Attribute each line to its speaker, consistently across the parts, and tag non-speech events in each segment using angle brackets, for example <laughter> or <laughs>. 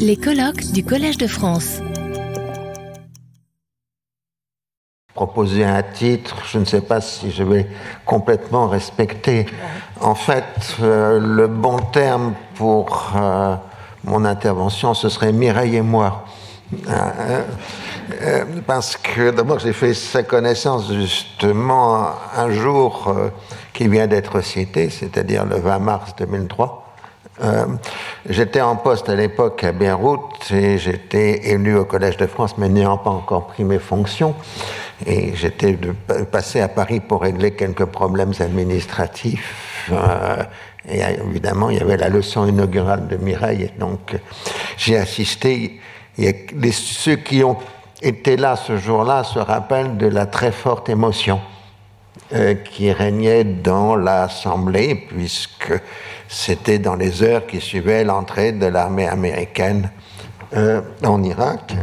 Speaker 1: Les colloques du Collège de France.
Speaker 2: Proposer un titre, je ne sais pas si je vais complètement respecter. En fait, euh, le bon terme pour euh, mon intervention, ce serait Mireille et moi. Euh, parce que d'abord j'ai fait sa connaissance justement un jour qui vient d'être cité, c'est-à-dire le 20 mars 2003. Euh, j'étais en poste à l'époque à Beyrouth et j'étais élu au Collège de France, mais n'ayant pas encore pris mes fonctions. Et j'étais passé à Paris pour régler quelques problèmes administratifs. Euh, et évidemment, il y avait la leçon inaugurale de Mireille. Donc, j'ai assisté. Et ceux qui ont été là ce jour-là se rappellent de la très forte émotion qui régnait dans l'Assemblée, puisque c'était dans les heures qui suivaient l'entrée de l'armée américaine euh, en Irak.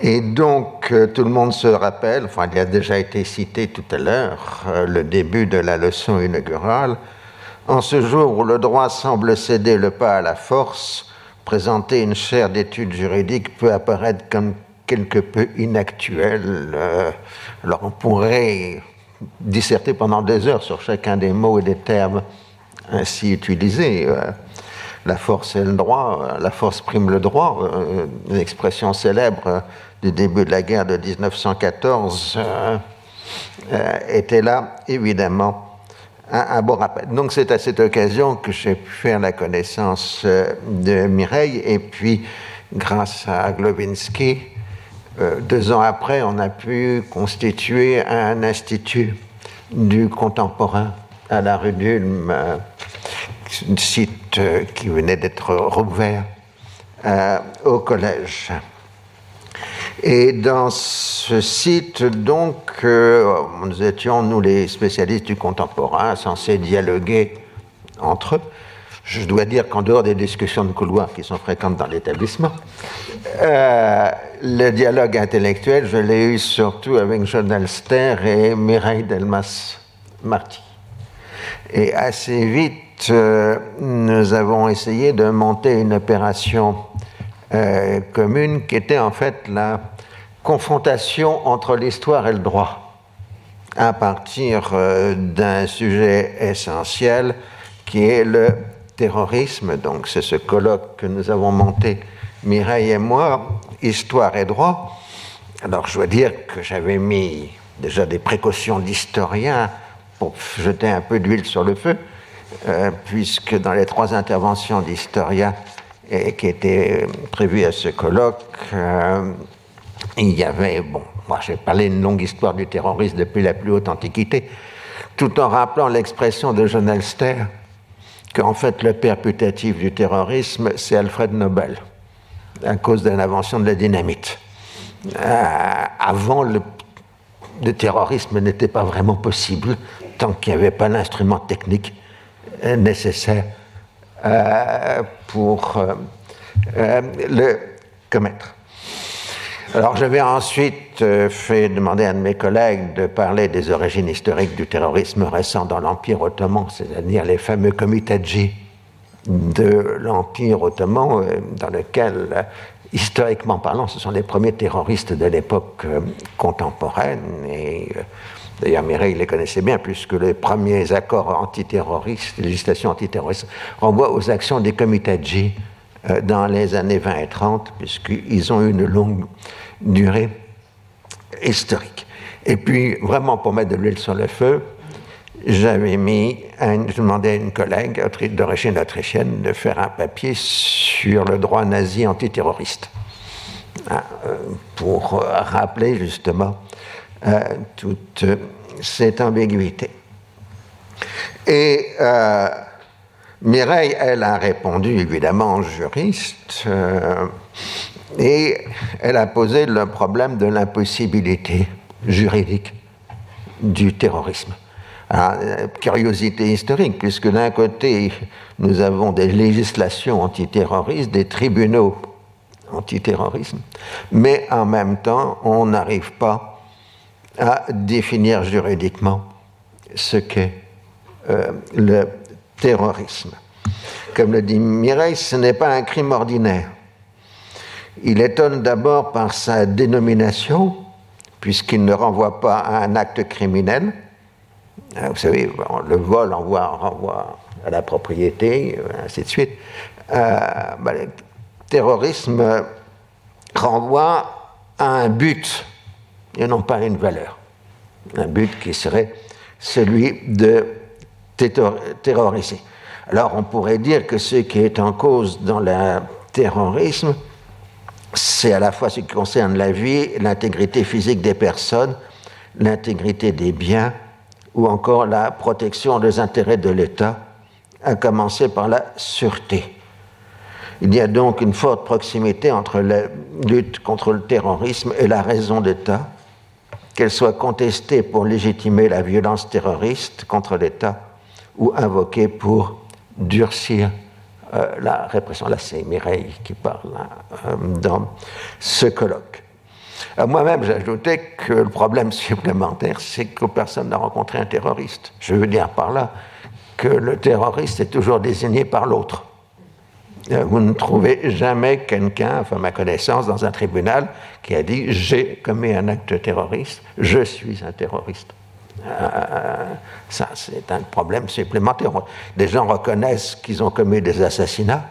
Speaker 2: Et donc, euh, tout le monde se rappelle, enfin, il a déjà été cité tout à l'heure, euh, le début de la leçon inaugurale. En ce jour où le droit semble céder le pas à la force, présenter une chaire d'études juridiques peut apparaître comme quelque peu inactuel. Euh, alors, on pourrait disserter pendant des heures sur chacun des mots et des termes ainsi utilisés. Euh, la force et le droit, euh, la force prime le droit, une expression célèbre du début de la guerre de 1914 euh, euh, était là, évidemment, un, un, bon rappel. Donc c'est à cette occasion que j'ai pu faire la connaissance de Mireille, et puis grâce à Glowinski, deux ans après, on a pu constituer un institut du contemporain à la rue d'Ulm, euh, un site euh, qui venait d'être rouvert euh, au collège. Et dans ce site, donc, euh, nous étions, nous les spécialistes du contemporain, censés dialoguer entre eux. Je dois dire qu'en dehors des discussions de couloir qui sont fréquentes dans l'établissement, euh, le dialogue intellectuel, je l'ai eu surtout avec John Alster et Mireille Delmas-Marty. Et assez vite, euh, nous avons essayé de monter une opération euh, commune qui était en fait la confrontation entre l'histoire et le droit à partir d'un sujet essentiel qui est le terrorisme. Donc c'est ce colloque que nous avons monté, Mireille et moi, Histoire et droit. Alors je dois dire que j'avais mis déjà des précautions d'historien pour jeter un peu d'huile sur le feu, euh, puisque dans les trois interventions d'historien qui étaient prévues à ce colloque, euh, il y avait, bon, moi j'ai parlé une longue histoire du terrorisme depuis la plus haute antiquité, tout en rappelant l'expression de John Elster qu'en fait le père putatif du terrorisme, c'est Alfred Nobel, à cause de l'invention de la dynamite. Euh, avant, le, terrorisme n'était pas vraiment possible tant qu'il n'y avait pas l'instrument technique euh, nécessaire euh, pour le commettre. Alors j'avais ensuite euh, fait demander à un de mes collègues de parler des origines historiques du terrorisme récent dans l'Empire ottoman, c'est-à-dire les fameux comitadji de l'Empire ottoman, euh, dans lequel, euh, historiquement parlant, ce sont les premiers terroristes de l'époque euh, contemporaine. Et d'ailleurs, Mireille les connaissait bien, puisque les premiers accords antiterroristes, législation antiterroriste, renvoient aux actions des comitadji dans les années 20 et 30, puisqu'ils ont une longue durée historique. Et puis, vraiment, pour mettre de l'huile sur le feu, j'avais mis, je demandais à une collègue d'origine autrichienne de faire un papier sur le droit nazi antiterroriste, hein, euh, pour euh, rappeler justement euh, toute cette ambiguïté. Et euh, Mireille, elle a répondu évidemment en juriste, euh, et elle a posé le problème de l'impossibilité juridique du terrorisme. Euh, curiosité historique, puisque d'un côté, nous avons des législations antiterroristes, des tribunaux antiterrorisme, mais en même temps, on n'arrive pas à définir juridiquement ce qu'est euh, le terrorisme. Comme le dit Mireille, ce n'est pas un crime ordinaire. Il étonne d'abord par sa dénomination, puisqu'il ne renvoie pas à un acte criminel. Euh, vous savez, le vol renvoie, à la propriété, euh, ainsi de suite. Euh, bah, le terrorisme renvoie à un but et non pas à une valeur. Un but qui serait celui de terroriser. Alors on pourrait dire que ce qui est en cause dans le terrorisme, c'est à la fois ce qui concerne la vie, l'intégrité physique des personnes, l'intégrité des biens ou encore la protection des intérêts de l'État, à commencer par la sûreté. Il y a donc une forte proximité entre la lutte contre le terrorisme et la raison d'État, qu'elle soit contestée pour légitimer la violence terroriste contre l'État ou invoquée pour durcir euh, la répression. Là, c'est Mireille qui parle hein, euh, dans ce colloque. Euh, moi-même, j'ajoutais que le problème <laughs> supplémentaire, c'est que personne n'a rencontré un terroriste. Je veux dire par là que le terroriste est toujours désigné par l'autre. Vous ne trouvez jamais quelqu'un, enfin ma connaissance, dans un tribunal qui a dit j'ai commis un acte terroriste, je suis un terroriste. Euh, ça, c'est un problème supplémentaire. Des gens reconnaissent qu'ils ont commis des assassinats,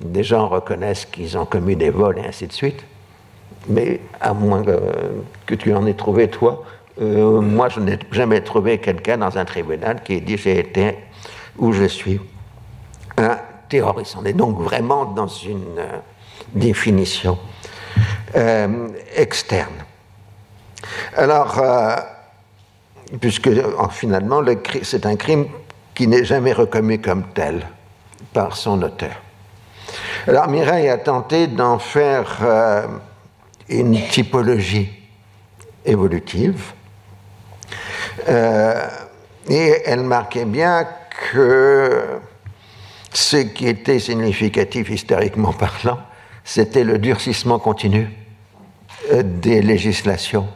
Speaker 2: des gens reconnaissent qu'ils ont commis des vols et ainsi de suite. Mais à moins que, tu en aies trouvé, toi, euh, moi, je n'ai jamais trouvé quelqu'un dans un tribunal qui ait dit j'ai été ou je suis un terroriste. On est donc vraiment dans une euh, définition externe. Alors, puisque finalement c'est un crime qui n'est jamais reconnu comme tel par son auteur. Alors Mireille a tenté d'en faire euh, une typologie évolutive euh, et elle marquait bien que ce qui était significatif historiquement parlant, c'était le durcissement continu euh, des législations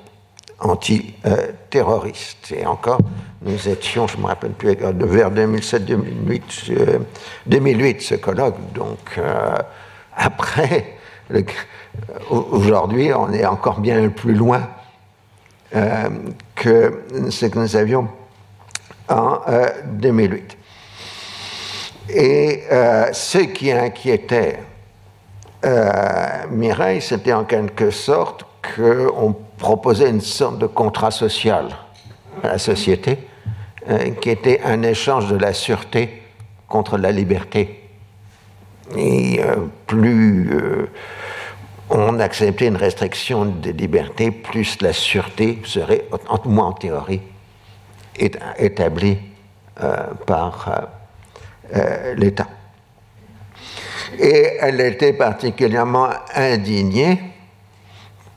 Speaker 2: antiterroristes. Et encore, nous étions, je ne me rappelle plus, vers 2007-2008, 2008 ce colloque. Donc, euh, après, aujourd'hui, on est encore bien plus loin euh, que ce que nous avions en 2008. Euh, Et ce qui inquiétait Mireille, c'était en quelque sorte qu'on proposait une sorte de contrat social à la société euh, qui était un échange de la sûreté contre la liberté. Et euh, plus euh, on acceptait une restriction des libertés, plus la sûreté serait, en moins en théorie, établie par l'État. Et elle était particulièrement indignée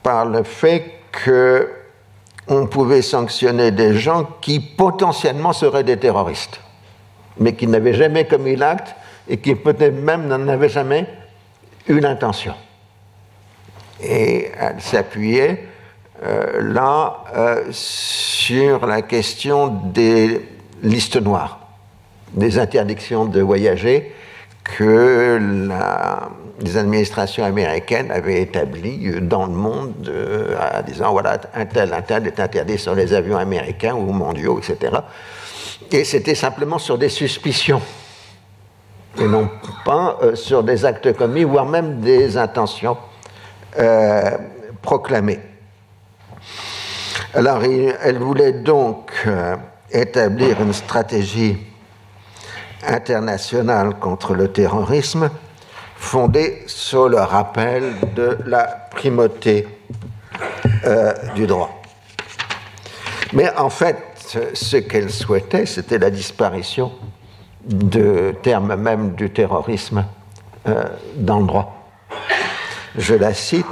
Speaker 2: par le fait qu'on pouvait sanctionner des gens qui potentiellement seraient des terroristes, mais qui n'avaient jamais commis l'acte et qui peut-être même n'en avaient jamais eu l'intention. Et elle s'appuyait euh, là euh, sur la question des listes noires, des interdictions de voyager que les administrations américaines avaient établi dans le monde euh, en disant voilà, un tel, un tel est interdit sur les avions américains ou mondiaux, etc. Et c'était simplement sur des suspicions et non pas euh, sur des actes commis, voire même des intentions euh, proclamées. Alors, elle voulait donc établir une stratégie internationale contre le terrorisme fondée sur le rappel de la primauté euh, du droit. Mais en fait, ce qu'elle souhaitait, c'était la disparition de terme même du terrorisme euh, dans le droit. Je la cite.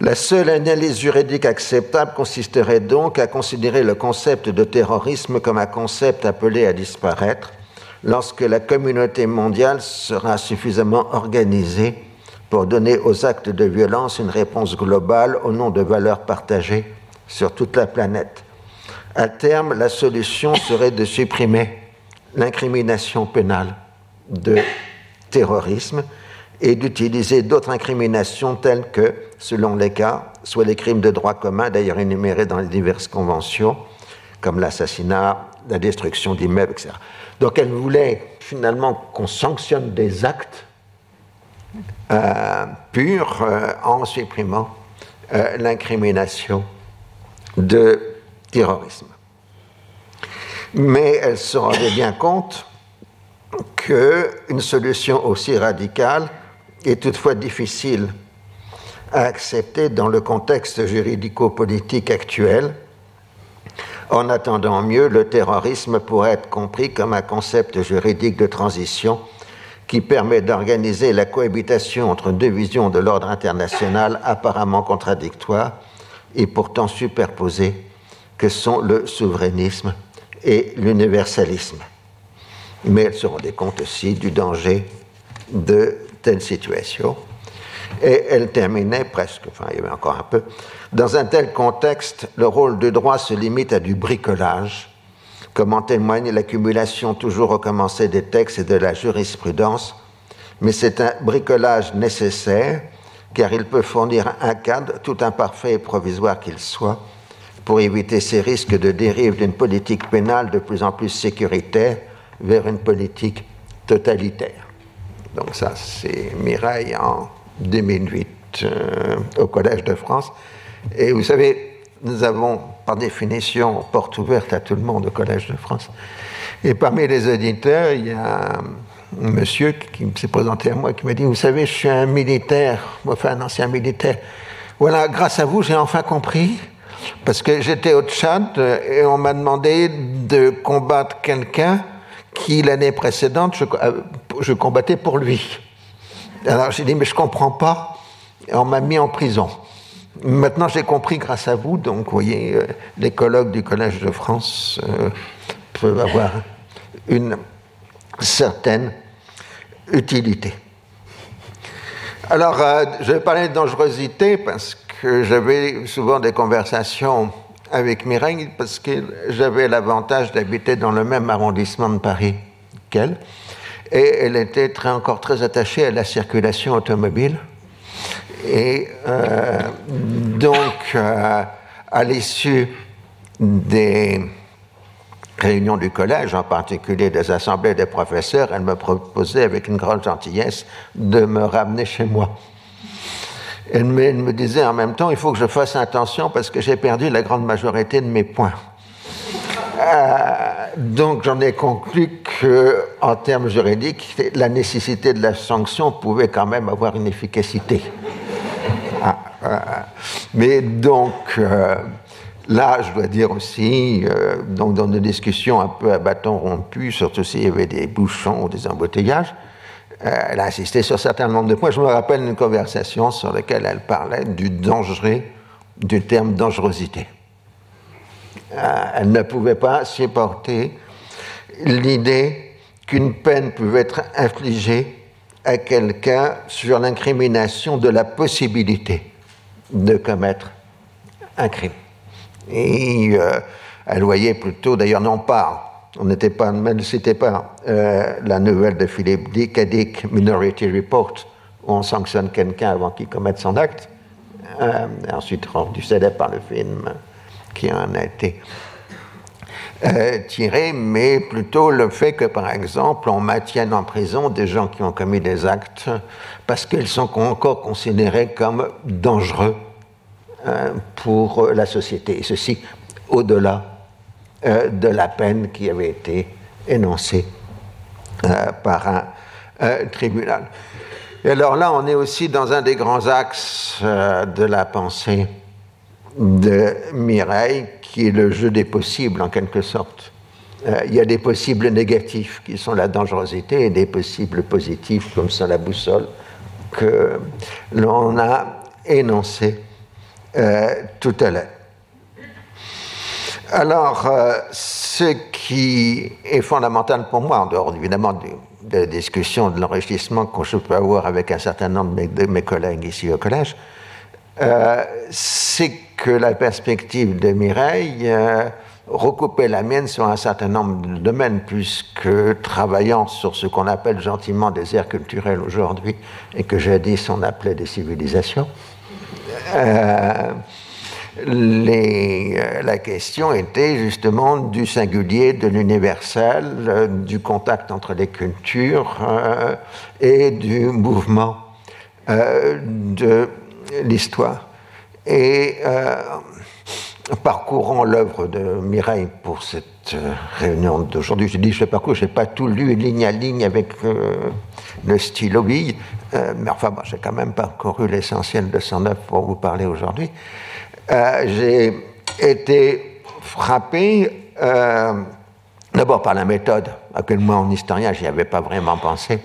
Speaker 2: La seule analyse juridique acceptable consisterait donc à considérer le concept de terrorisme comme un concept appelé à disparaître lorsque la communauté mondiale sera suffisamment organisée pour donner aux actes de violence une réponse globale au nom de valeurs partagées sur toute la planète. À terme, la solution serait de supprimer l'incrimination pénale de terrorisme et d'utiliser d'autres incriminations telles que, selon les cas, soit les crimes de droit commun, d'ailleurs énumérés dans les diverses conventions, comme l'assassinat, la destruction d'immeubles, etc. Donc elle voulait finalement qu'on sanctionne des actes euh, purs euh, en supprimant euh, l'incrimination de terrorisme. Mais elle se rendait bien compte qu'une solution aussi radicale est toutefois difficile à accepter dans le contexte juridico-politique actuel. En attendant mieux, le terrorisme pourrait être compris comme un concept juridique de transition qui permet d'organiser la cohabitation entre deux visions de l'ordre international apparemment contradictoires et pourtant superposées, que sont le souverainisme et l'universalisme. Mais elle se rendait compte aussi du danger de telle situation. Et elle terminait presque, enfin il y avait encore un peu, dans un tel contexte, le rôle du droit se limite à du bricolage, comme en témoigne l'accumulation toujours recommencée des textes et de la jurisprudence, mais c'est un bricolage nécessaire car il peut fournir un cadre, tout imparfait et provisoire qu'il soit, pour éviter ces risques de dérive d'une politique pénale de plus en plus sécuritaire vers une politique totalitaire. Donc ça, c'est Mireille en 2008 euh, au Collège de France. Et vous savez, nous avons par définition porte ouverte à tout le monde au Collège de France. Et parmi les auditeurs, il y a un monsieur qui s'est présenté à moi qui m'a dit, vous savez, je suis un militaire, enfin un ancien militaire. Voilà, grâce à vous, j'ai enfin compris, parce que j'étais au Tchad et on m'a demandé de combattre quelqu'un qui, l'année précédente, je, combattais pour lui. Alors j'ai dit, mais je comprends pas. Et on m'a mis en prison. Maintenant, j'ai compris grâce à vous. Donc, vous voyez, euh, les colloques du Collège de France euh, peuvent avoir une certaine utilité. Alors, euh, je vais parler de dangerosité parce que j'avais souvent des conversations avec Mireille parce que j'avais l'avantage d'habiter dans le même arrondissement de Paris qu'elle. Et elle était très, encore très attachée à la circulation automobile. Et euh, donc, euh, à l'issue des réunions du collège, en particulier des assemblées des professeurs, elle me proposait avec une grande gentillesse de me ramener chez moi. Elle me, elle me disait en même temps, il faut que je fasse attention parce que j'ai perdu la grande majorité de mes points. Euh, donc j'en ai conclu qu'en termes juridiques, la nécessité de la sanction pouvait quand même avoir une efficacité. Ah, euh, mais donc euh, là, je dois dire aussi, donc dans des discussions un peu à bâton rompu, surtout s'il y avait des bouchons ou des embouteillages, elle a insisté sur un certain nombre de points. Je me rappelle une conversation sur laquelle elle parlait du danger, du terme dangerosité. Euh, elle ne pouvait pas supporter l'idée qu'une peine pouvait être infligée à quelqu'un sur l'incrimination de la possibilité de commettre un crime. Et euh, elle voyait plutôt, d'ailleurs non pas, on n'était pas, pas euh, la nouvelle de Philippe Dick, Dick Minority Report, où on sanctionne quelqu'un avant qu'il commette son acte, ensuite rendu célèbre par le film qui en a été euh, mais plutôt le fait que, par exemple, on maintienne en prison des gens qui ont commis des actes parce qu'ils sont encore considérés comme dangereux euh, pour la société. Et ceci au-delà euh, de la peine qui avait été énoncée par un tribunal. Et alors là, on est aussi dans un des grands axes de la pensée de Mireille, qui est le jeu des possibles en quelque sorte. Euh, il y a des possibles négatifs qui sont la dangerosité et des possibles positifs comme ça la boussole que l'on a énoncé euh, tout à l'heure. Alors, euh, ce qui est fondamental pour moi, en dehors évidemment de, de la discussion de l'enrichissement que je peux avoir avec un certain nombre de mes collègues ici au collège, c'est que la perspective de Mireille euh, recouper la mienne sur un certain nombre de domaines, puisque travaillant sur ce qu'on appelle gentiment des aires culturelles aujourd'hui, et que jadis on appelait des civilisations, euh, les, la question était justement du singulier, de l'universel, du contact entre les cultures et du mouvement de l'histoire. Et parcourant l'œuvre de Mireille pour cette euh, réunion d'aujourd'hui, j'ai dit je parcours, je n'ai pas tout lu ligne à ligne avec euh, le stylo bille, euh, mais enfin bon, j'ai quand même parcouru l'essentiel de son œuvre pour vous parler aujourd'hui. j'ai été frappé d'abord par la méthode, à quel moi en historien j'y avais pas vraiment pensé,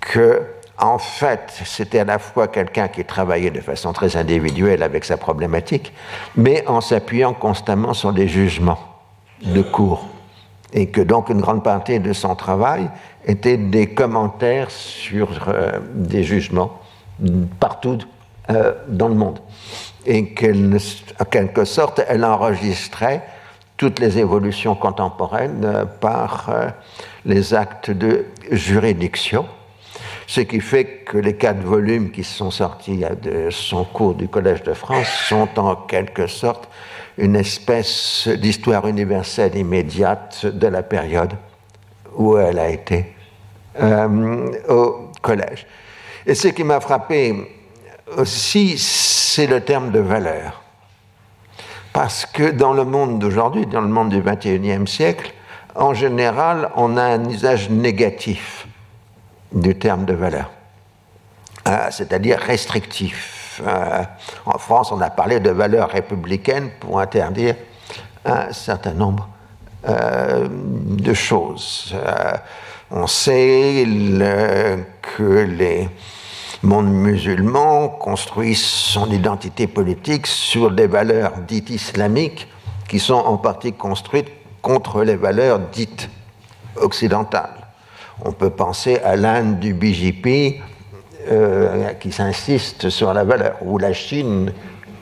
Speaker 2: que en fait, c'était à la fois quelqu'un qui travaillait de façon très individuelle avec sa problématique, mais en s'appuyant constamment sur des jugements de cours. Et que donc une grande partie de son travail était des commentaires sur euh, des jugements partout euh, dans le monde. Et qu'en quelque sorte, elle enregistrait toutes les évolutions contemporaines euh, par les actes de juridiction ce qui fait que les quatre volumes qui sont sortis de son cours du Collège de France sont en quelque sorte une espèce d'histoire universelle immédiate de la période où elle a été euh, au collège. Et ce qui m'a frappé aussi, c'est le terme de valeur. Parce que dans le monde d'aujourd'hui, dans le monde du XXIe siècle, en général, on a un usage négatif du terme de valeur, euh, c'est-à-dire restrictif. Euh, en France, on a parlé de valeur républicaine pour interdire un certain nombre euh, de choses. on sait que les mondes musulmans construisent son identité politique sur des valeurs dites islamiques qui sont en partie construites contre les valeurs dites occidentales. On peut penser à l'Inde du BJP euh, qui s'insiste sur la valeur, ou la Chine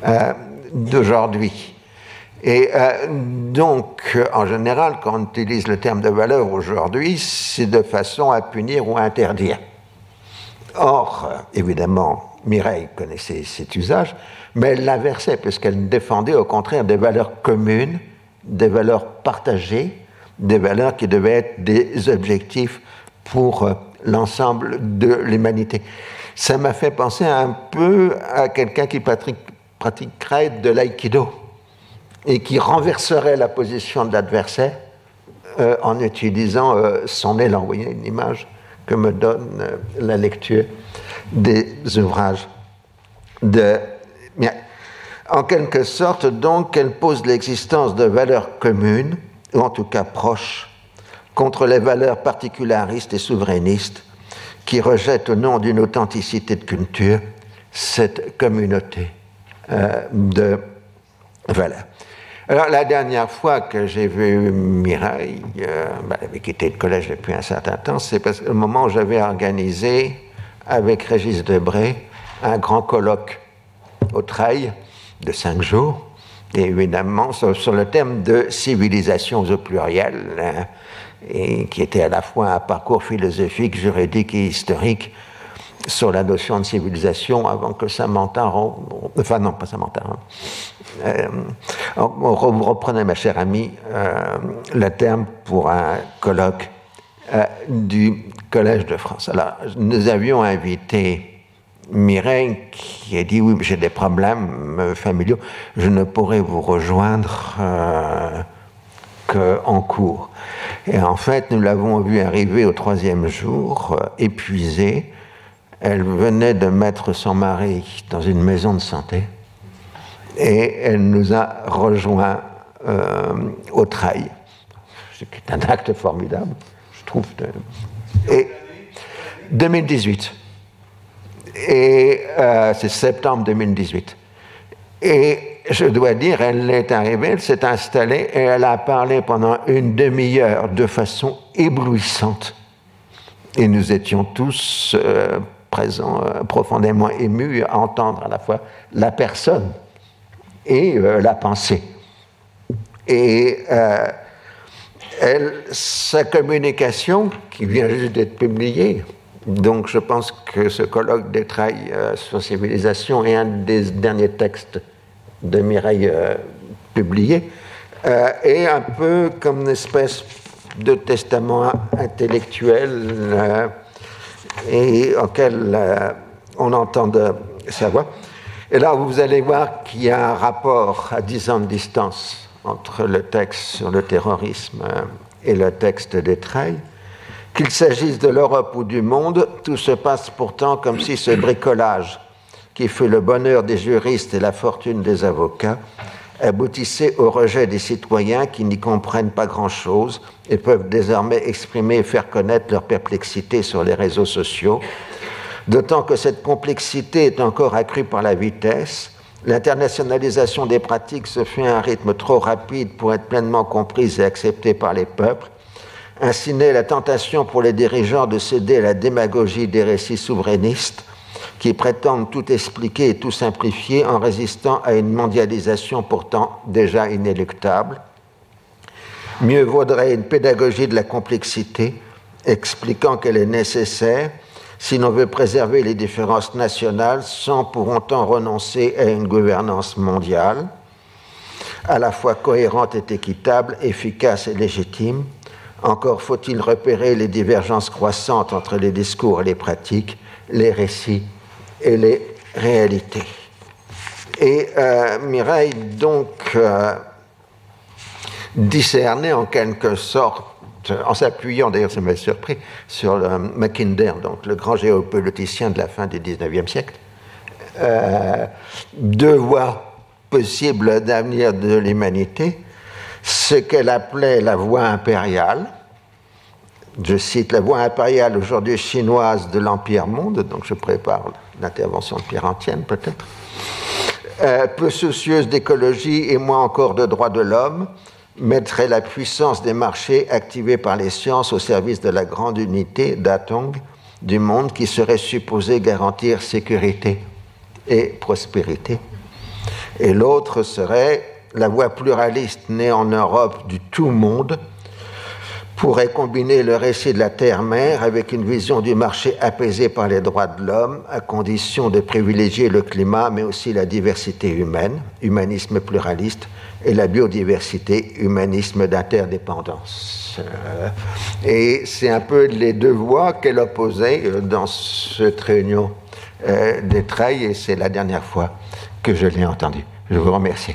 Speaker 2: euh, d'aujourd'hui. Et euh, donc, en général, quand on utilise le terme de valeur aujourd'hui, c'est de façon à punir ou à interdire. Or, évidemment, Mireille connaissait cet usage, mais elle l'inversait, puisqu'elle défendait au contraire des valeurs communes, des valeurs partagées, des valeurs qui devaient être des objectifs pour euh, l'ensemble de l'humanité. Ça m'a fait penser un peu à quelqu'un qui pratiquerait de l'aïkido et qui renverserait la position de l'adversaire euh, en utilisant euh, son élan. Vous voyez une image que me donne la lecture des ouvrages. En quelque sorte, donc, elle pose l'existence de valeurs communes, ou en tout cas proches, contre les valeurs particularistes et souverainistes qui rejettent au nom d'une authenticité de culture cette communauté euh, de valeurs. Alors la dernière fois que j'ai vu Mireille, euh, elle avait quitté le collège depuis un certain temps, c'est parce que le moment où j'avais organisé avec Régis Debré un grand colloque au Trail de cinq jours, et évidemment sur, le thème de civilisation au pluriel, hein, et qui était à la fois un parcours philosophique, juridique et historique sur la notion de civilisation avant que Samantha, enfin non, pas Samantha, hein. euh, vous reprenez, ma chère amie, euh, le terme pour un colloque euh, du Collège de France. Alors, nous avions invité Mireille qui a dit oui, j'ai des problèmes familiaux, je ne pourrai vous rejoindre qu'en cours. Et en fait, nous l'avons vue arriver au troisième jour, euh, épuisée. Elle venait de mettre son mari dans une maison de santé et elle nous a rejoints euh, au trail. C'est un acte formidable, je trouve. Et 2018. Et euh, c'est septembre 2018. Et je dois dire, elle est arrivée, elle s'est installée et elle a parlé pendant une demi-heure de façon éblouissante. Et nous étions tous euh, présents, euh, profondément émus à entendre à la fois la personne et euh, la pensée. Et elle, sa communication, qui vient juste d'être publiée, donc je pense que ce colloque trailles euh, sur civilisation est un des derniers textes de Mireille euh, publiés, est un peu comme une espèce de testament intellectuel et auquel on entend sa voix. Et là, vous allez voir qu'il y a un rapport à 10 ans de distance entre le texte sur le terrorisme et le texte des trails. Qu'il s'agisse de l'Europe ou du monde, tout se passe pourtant comme si ce bricolage, qui fait le bonheur des juristes et la fortune des avocats, aboutissait au rejet des citoyens qui n'y comprennent pas grand-chose et peuvent désormais exprimer et faire connaître leur perplexité sur les réseaux sociaux, d'autant que cette complexité est encore accrue par la vitesse. L'internationalisation des pratiques se fait à un rythme trop rapide pour être pleinement comprise et acceptée par les peuples. Ainsi naît la tentation pour les dirigeants de céder à la démagogie des récits souverainistes qui prétendent tout expliquer et tout simplifier en résistant à une mondialisation pourtant déjà inéluctable. Mieux vaudrait une pédagogie de la complexité expliquant qu'elle est nécessaire si l'on veut préserver les différences nationales sans pour autant renoncer à une gouvernance mondiale, à la fois cohérente et équitable, efficace et légitime. Encore faut-il repérer les divergences croissantes entre les discours et les pratiques, les récits et les réalités. Et euh, Mireille, donc, euh, discernait en quelque sorte en s'appuyant, d'ailleurs ça m'a surpris, sur le Mackinder, donc le grand géopoliticien de la fin du XIXe siècle, euh, deux voies possibles d'avenir de l'humanité, ce qu'elle appelait la voie impériale, je cite la voie impériale aujourd'hui chinoise de l'Empire monde, donc je prépare l'intervention de Pierre Antienne peut-être, euh, peu soucieuse d'écologie et moins encore de droits de l'homme, mettrait la puissance des marchés activés par les sciences au service de la grande unité d'Atong du monde qui serait supposée garantir sécurité et prospérité. Et l'autre serait la voie pluraliste née en Europe du tout monde pourrait combiner le récit de la terre-mère avec une vision du marché apaisé par les droits de l'homme, à condition de privilégier le climat, mais aussi la diversité humaine, humanisme pluraliste, et la biodiversité, humanisme d'interdépendance. Euh, et c'est un peu les deux voix qu'elle opposait euh, dans cette réunion euh, des trails, et c'est la dernière fois que je l'ai entendu. Je vous remercie.